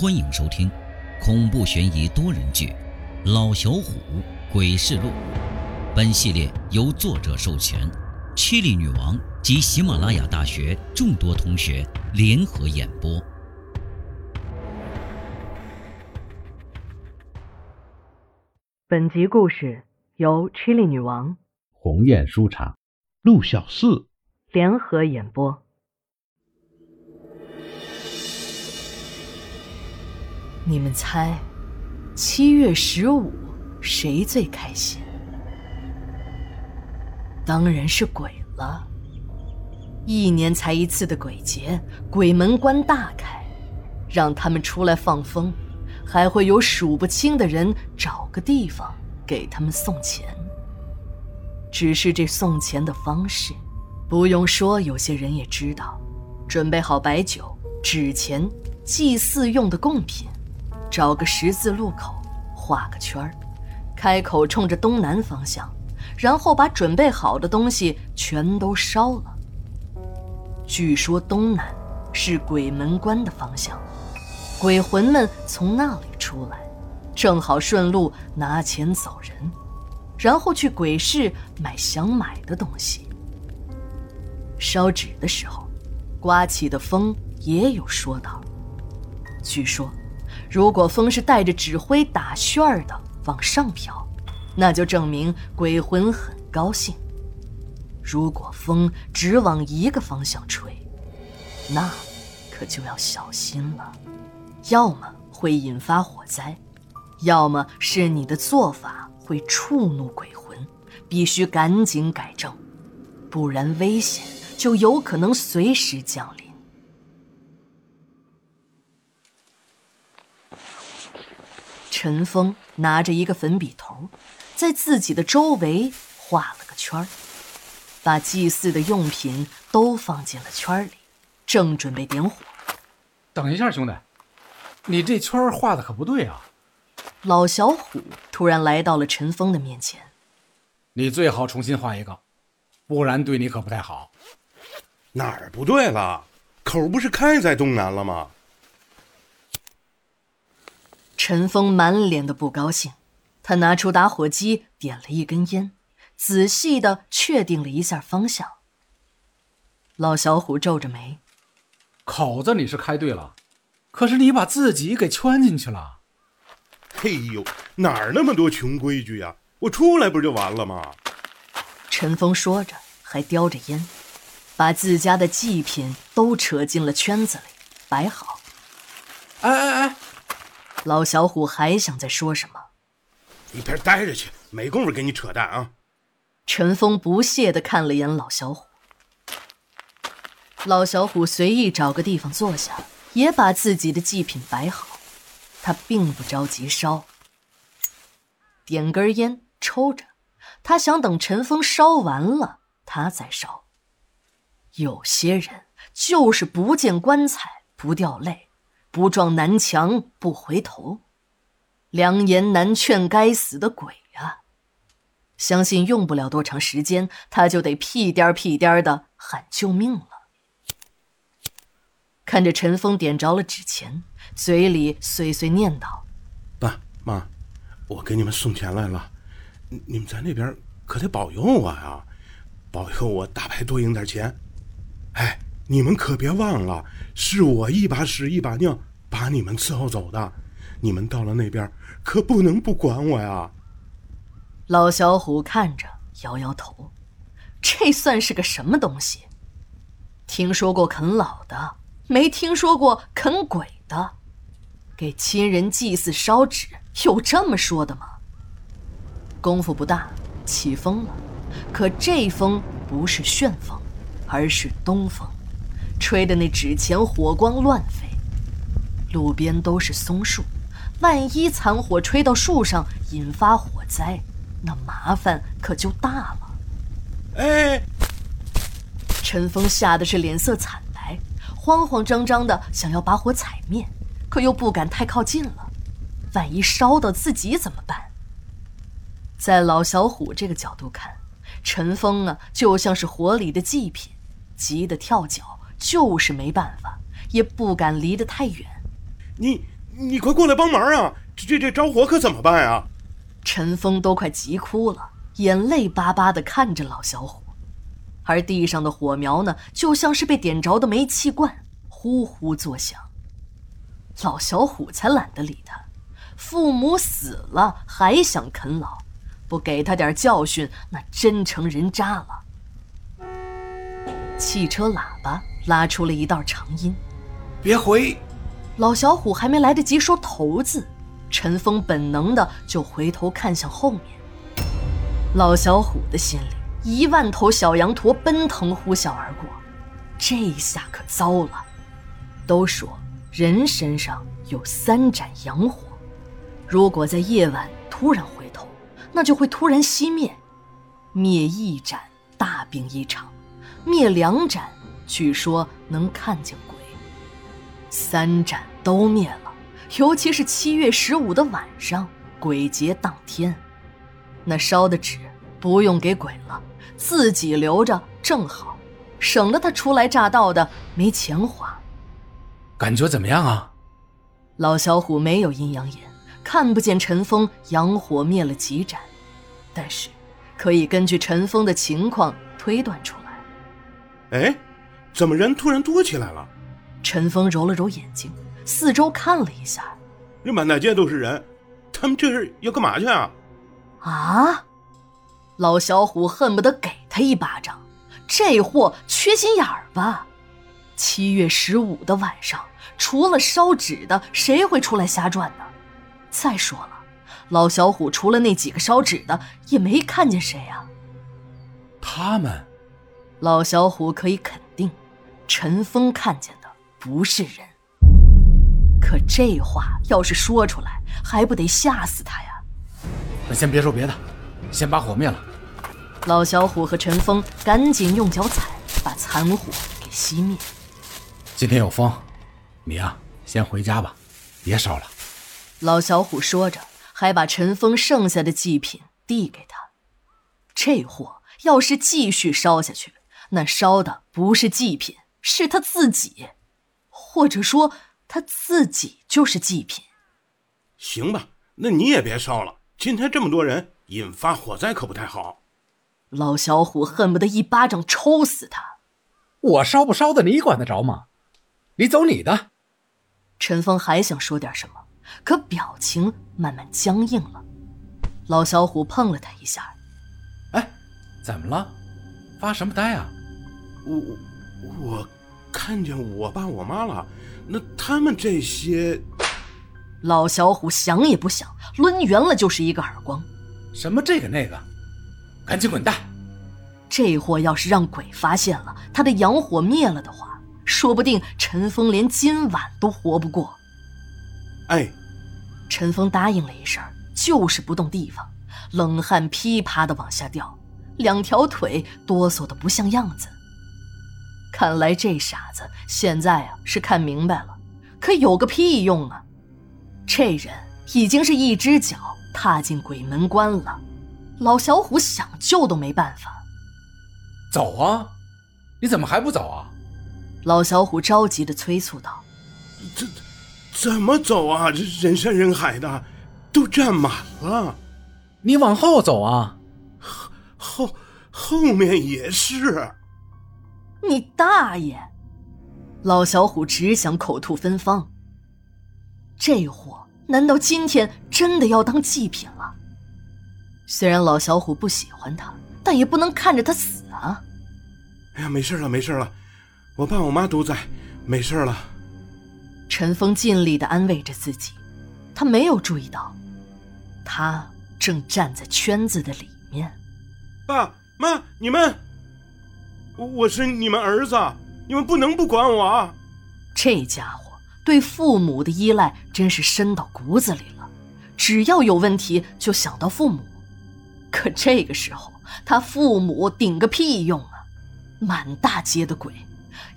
欢迎收听恐怖悬疑多人剧《老小虎鬼事录》。本系列由作者授权，七里女王及喜马拉雅大学众多同学联合演播。本集故事由 Chili 女王鸿雁书场陆小四联合演播。你们猜，七月十五谁最开心？当然是鬼了。一年才一次的鬼节，鬼门关大开，让他们出来放风，还会有数不清的人找个地方给他们送钱。只是这送钱的方式，不用说，有些人也知道：准备好白酒、纸钱、祭祀用的贡品。找个十字路口，画个圈儿，开口冲着东南方向，然后把准备好的东西全都烧了。据说东南是鬼门关的方向，鬼魂们从那里出来，正好顺路拿钱走人，然后去鬼市买想买的东西。烧纸的时候，刮起的风也有说道。据说。如果风是带着纸灰打旋儿的往上飘，那就证明鬼魂很高兴；如果风只往一个方向吹，那可就要小心了，要么会引发火灾，要么是你的做法会触怒鬼魂，必须赶紧改正，不然危险就有可能随时降临。陈峰拿着一个粉笔头，在自己的周围画了个圈儿，把祭祀的用品都放进了圈里，正准备点火。等一下，兄弟，你这圈画的可不对啊！老小虎突然来到了陈峰的面前。你最好重新画一个，不然对你可不太好。哪儿不对了？口不是开在东南了吗？陈峰满脸的不高兴，他拿出打火机点了一根烟，仔细的确定了一下方向。老小虎皱着眉：“口子你是开对了，可是你把自己给圈进去了。”“嘿呦，哪儿那么多穷规矩呀？我出来不就完了吗？”陈峰说着，还叼着烟，把自家的祭品都扯进了圈子里，摆好。哎哎哎！老小虎还想再说什么，一边待着去，没工夫跟你扯淡啊！陈峰不屑地看了眼老小虎。老小虎随意找个地方坐下，也把自己的祭品摆好。他并不着急烧，点根烟抽着。他想等陈峰烧完了，他再烧。有些人就是不见棺材不掉泪。不撞南墙不回头，良言难劝该死的鬼啊！相信用不了多长时间，他就得屁颠儿屁颠儿的喊救命了。看着陈峰点着了纸钱，嘴里碎碎念叨：“爸妈，我给你们送钱来了，你们在那边可得保佑我呀，保佑我大牌多赢点钱。哎。”你们可别忘了，是我一把屎一把尿把你们伺候走的。你们到了那边，可不能不管我呀。老小虎看着，摇摇头。这算是个什么东西？听说过啃老的，没听说过啃鬼的。给亲人祭祀烧纸，有这么说的吗？功夫不大，起风了。可这风不是旋风，而是东风。吹的那纸钱火光乱飞，路边都是松树，万一残火吹到树上引发火灾，那麻烦可就大了。哎！陈峰吓得是脸色惨白，慌慌张张的想要把火踩灭，可又不敢太靠近了，万一烧到自己怎么办？在老小虎这个角度看，陈峰啊就像是火里的祭品，急得跳脚。就是没办法，也不敢离得太远。你你快过来帮忙啊！这这这着火可怎么办啊？陈峰都快急哭了，眼泪巴巴地看着老小虎，而地上的火苗呢，就像是被点着的煤气罐，呼呼作响。老小虎才懒得理他，父母死了还想啃老，不给他点教训，那真成人渣了。汽车喇叭拉出了一道长音，别回！老小虎还没来得及说头字，陈峰本能的就回头看向后面。老小虎的心里一万头小羊驼奔腾呼啸而过，这下可糟了。都说人身上有三盏阳火，如果在夜晚突然回头，那就会突然熄灭。灭一盏，大病一场。灭两盏，据说能看见鬼；三盏都灭了，尤其是七月十五的晚上，鬼节当天，那烧的纸不用给鬼了，自己留着正好，省得他初来乍到的没钱花。感觉怎么样啊？老小虎没有阴阳眼，看不见陈峰阳火灭了几盏，但是可以根据陈峰的情况推断出来。哎，怎么人突然多起来了？陈峰揉了揉眼睛，四周看了一下，这满大街都是人，他们这是要干嘛去啊？啊！老小虎恨不得给他一巴掌，这货缺心眼儿吧？七月十五的晚上，除了烧纸的，谁会出来瞎转呢？再说了，老小虎除了那几个烧纸的，也没看见谁啊。他们。老小虎可以肯定，陈峰看见的不是人。可这话要是说出来，还不得吓死他呀？那先别说别的，先把火灭了。老小虎和陈峰赶紧用脚踩，把残火给熄灭。今天有风，你呀，先回家吧，别烧了。老小虎说着，还把陈峰剩下的祭品递给他。这货要是继续烧下去，那烧的不是祭品，是他自己，或者说他自己就是祭品。行吧，那你也别烧了。今天这么多人，引发火灾可不太好。老小虎恨不得一巴掌抽死他。我烧不烧的，你管得着吗？你走你的。陈峰还想说点什么，可表情慢慢僵硬了。老小虎碰了他一下。哎，怎么了？发什么呆啊？我我看见我爸我妈了，那他们这些……老小虎想也不想，抡圆了就是一个耳光。什么这个那个，赶紧滚蛋！这货要是让鬼发现了，他的阳火灭了的话，说不定陈峰连今晚都活不过。哎，陈峰答应了一声，就是不动地方，冷汗噼啪的往下掉，两条腿哆嗦的不像样子。看来这傻子现在啊是看明白了，可有个屁用啊！这人已经是一只脚踏进鬼门关了，老小虎想救都没办法。走啊！你怎么还不走啊？老小虎着急的催促道：“这怎么走啊？这人山人海的，都站满了。你往后走啊！后后面也是。”你大爷！老小虎只想口吐芬芳。这货难道今天真的要当祭品了？虽然老小虎不喜欢他，但也不能看着他死啊！哎呀，没事了，没事了，我爸我妈都在，没事了。陈峰尽力的安慰着自己，他没有注意到，他正站在圈子的里面。爸妈，你们。我是你们儿子，你们不能不管我啊！这家伙对父母的依赖真是深到骨子里了，只要有问题就想到父母。可这个时候，他父母顶个屁用啊！满大街的鬼，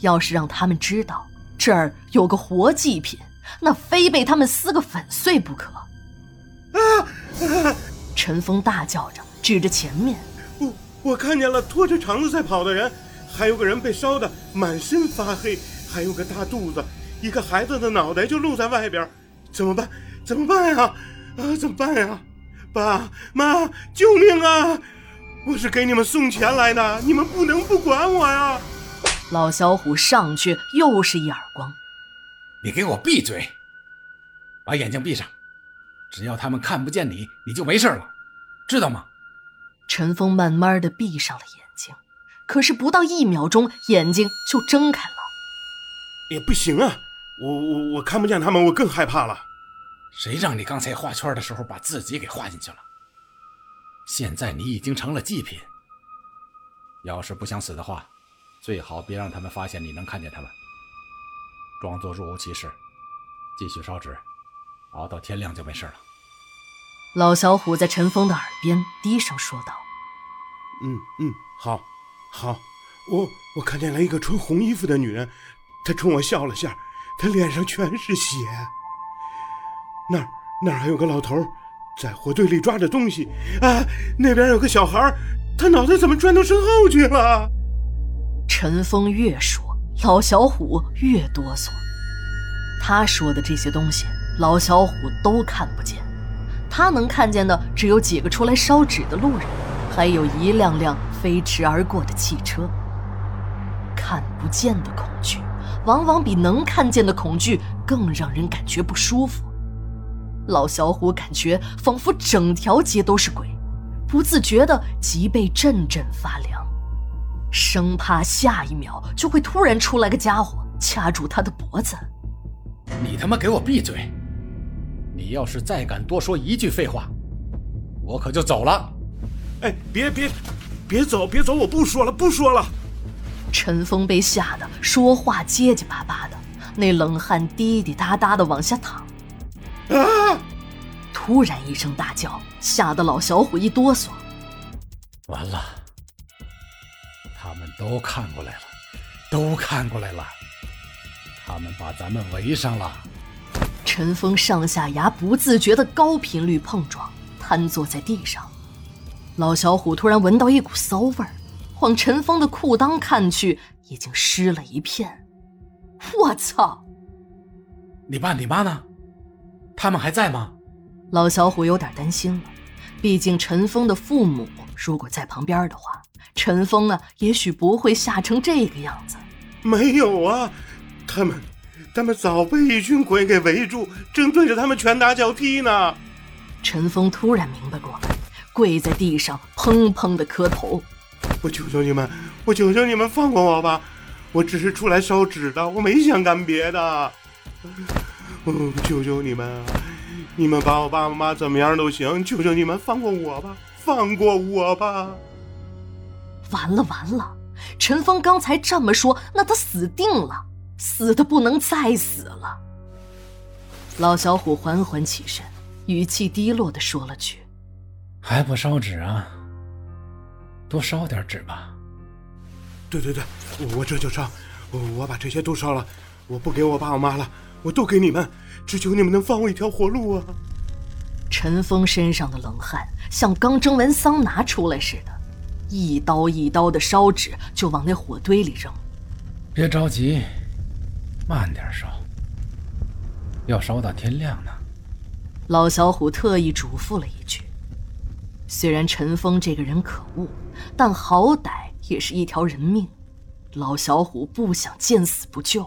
要是让他们知道这儿有个活祭品，那非被他们撕个粉碎不可！啊！陈峰大叫着，指着前面：“我我看见了拖着肠子在跑的人。”还有个人被烧得满身发黑，还有个大肚子，一个孩子的脑袋就露在外边，怎么办？怎么办呀？啊，怎么办呀？爸妈，救命啊！我是给你们送钱来的，你们不能不管我呀！老小虎上去又是一耳光。你给我闭嘴！把眼睛闭上，只要他们看不见你，你就没事了，知道吗？陈峰慢慢的闭上了眼睛，可是不到一秒钟，眼睛就睁开了。也不行啊，我我我看不见他们，我更害怕了。谁让你刚才画圈的时候把自己给画进去了？现在你已经成了祭品。要是不想死的话，最好别让他们发现你能看见他们，装作若无其事，继续烧纸，熬到天亮就没事了。老小虎在陈峰的耳边低声说道：“嗯嗯，好，好，我我看见了一个穿红衣服的女人，她冲我笑了下，她脸上全是血。那儿那儿还有个老头，在火堆里抓着东西啊，那边有个小孩，他脑袋怎么转到身后去了？”陈峰越说，老小虎越哆嗦。他说的这些东西，老小虎都看不见。他能看见的只有几个出来烧纸的路人，还有一辆辆飞驰而过的汽车。看不见的恐惧，往往比能看见的恐惧更让人感觉不舒服。老小虎感觉仿佛整条街都是鬼，不自觉的脊背阵阵发凉，生怕下一秒就会突然出来个家伙掐住他的脖子。你他妈给我闭嘴！你要是再敢多说一句废话，我可就走了。哎，别别，别走，别走！我不说了，不说了。陈峰被吓得说话结结巴巴的，那冷汗滴滴答答的往下淌。啊！突然一声大叫，吓得老小虎一哆嗦。完了，他们都看过来了，都看过来了，他们把咱们围上了。陈峰上下牙不自觉的高频率碰撞，瘫坐在地上。老小虎突然闻到一股骚味儿，往陈峰的裤裆看去，已经湿了一片。我操！你爸你妈呢？他们还在吗？老小虎有点担心了，毕竟陈峰的父母如果在旁边的话，陈峰啊，也许不会吓成这个样子。没有啊，他们。他们早被一群鬼给围住，正对着他们拳打脚踢呢。陈峰突然明白过来，跪在地上砰砰的磕头：“我求求你们，我求求你们放过我吧！我只是出来烧纸的，我没想干别的。我，求求你们，你们把我爸爸妈妈怎么样都行，求求你们放过我吧，放过我吧！”完了完了，陈峰刚才这么说，那他死定了。死的不能再死了。老小虎缓缓起身，语气低落的说了句：“还不烧纸啊？多烧点纸吧。”“对对对，我我这就烧，我我把这些都烧了，我不给我爸我妈了，我都给你们，只求你们能放我一条活路啊！”陈峰身上的冷汗像刚蒸完桑拿出来似的，一刀一刀的烧纸就往那火堆里扔。别着急。慢点烧，要烧到天亮呢。老小虎特意嘱咐了一句。虽然陈峰这个人可恶，但好歹也是一条人命，老小虎不想见死不救。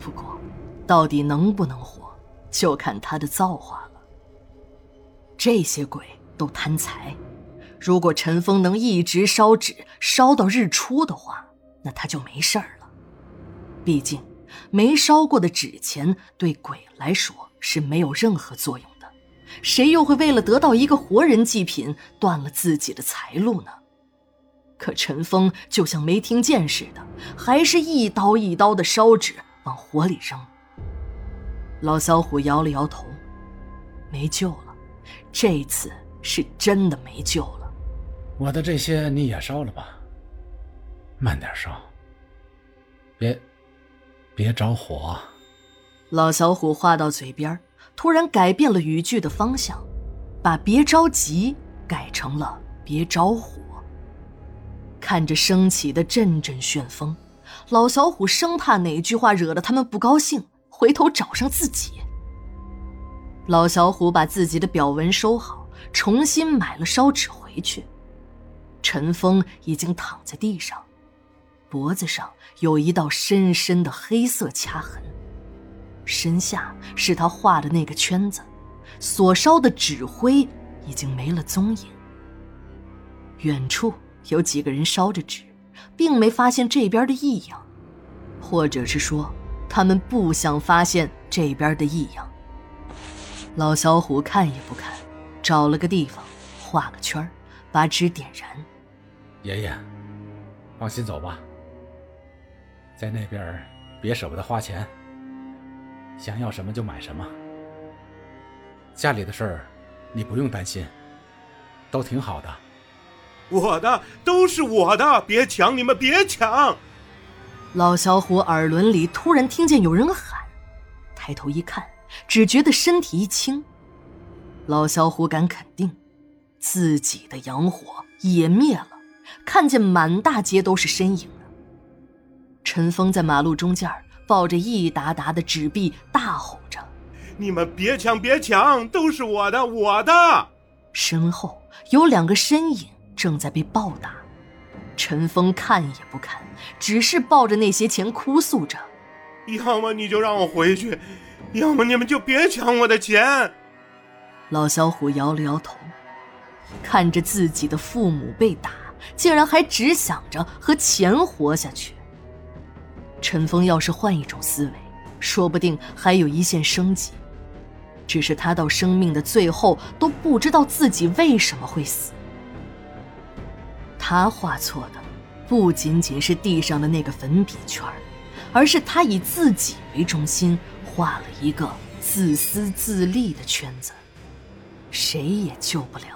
不过，到底能不能活，就看他的造化了。这些鬼都贪财，如果陈峰能一直烧纸烧到日出的话，那他就没事儿了。毕竟。没烧过的纸钱对鬼来说是没有任何作用，谁又会为了得到一个活人祭品断了自己的财路呢？可陈峰就像没听见似的，还是一刀一刀的烧纸往火里扔。老小虎摇了摇头，没救了，这次是真的没救了。我的这些你也烧了吧，慢点烧，别。别着火！老小虎话到嘴边，突然改变了语句的方向，把“别着急”改成了“别着火”。看着升起的阵阵旋风，老小虎生怕哪句话惹得他们不高兴，回头找上自己。老小虎把自己的表文收好，重新买了烧纸回去。陈峰已经躺在地上，脖子上有一道深深的黑色掐痕，身下是他画的那个圈子，所烧的纸灰已经没了踪影。远处有几个人烧着纸，并没发现这边的异样，或者是说，他们不想发现这边的异样。老小虎看也不看，找了个地方，画个圈把纸点燃。爷爷，放心走吧，在那边别舍不得花钱，想要什么就买什么。家里的事儿，你不用担心，都挺好的。我的都是我的，别抢！你们别抢！老小虎耳轮里突然听见有人喊，抬头一看。只觉得身体一轻，老小虎敢肯定，自己的洋火也灭了。看见满大街都是身影了。陈峰在马路中间抱着一沓沓的纸币，大吼着：“你们别抢，别抢，都是我的，我的！”身后有两个身影正在被暴打。陈峰看也不看，只是抱着那些钱哭诉着：“要么你就让我回去。”要么你们就别抢我的钱。老小虎摇了摇头，看着自己的父母被打，竟然还只想着和钱活下去。陈峰要是换一种思维，说不定还有一线生机。只是他到生命的最后都不知道自己为什么会死。他画错的，不仅仅是地上的那个粉笔圈而是他以自己为中心。画了一个自私自利的圈子，谁也救不了。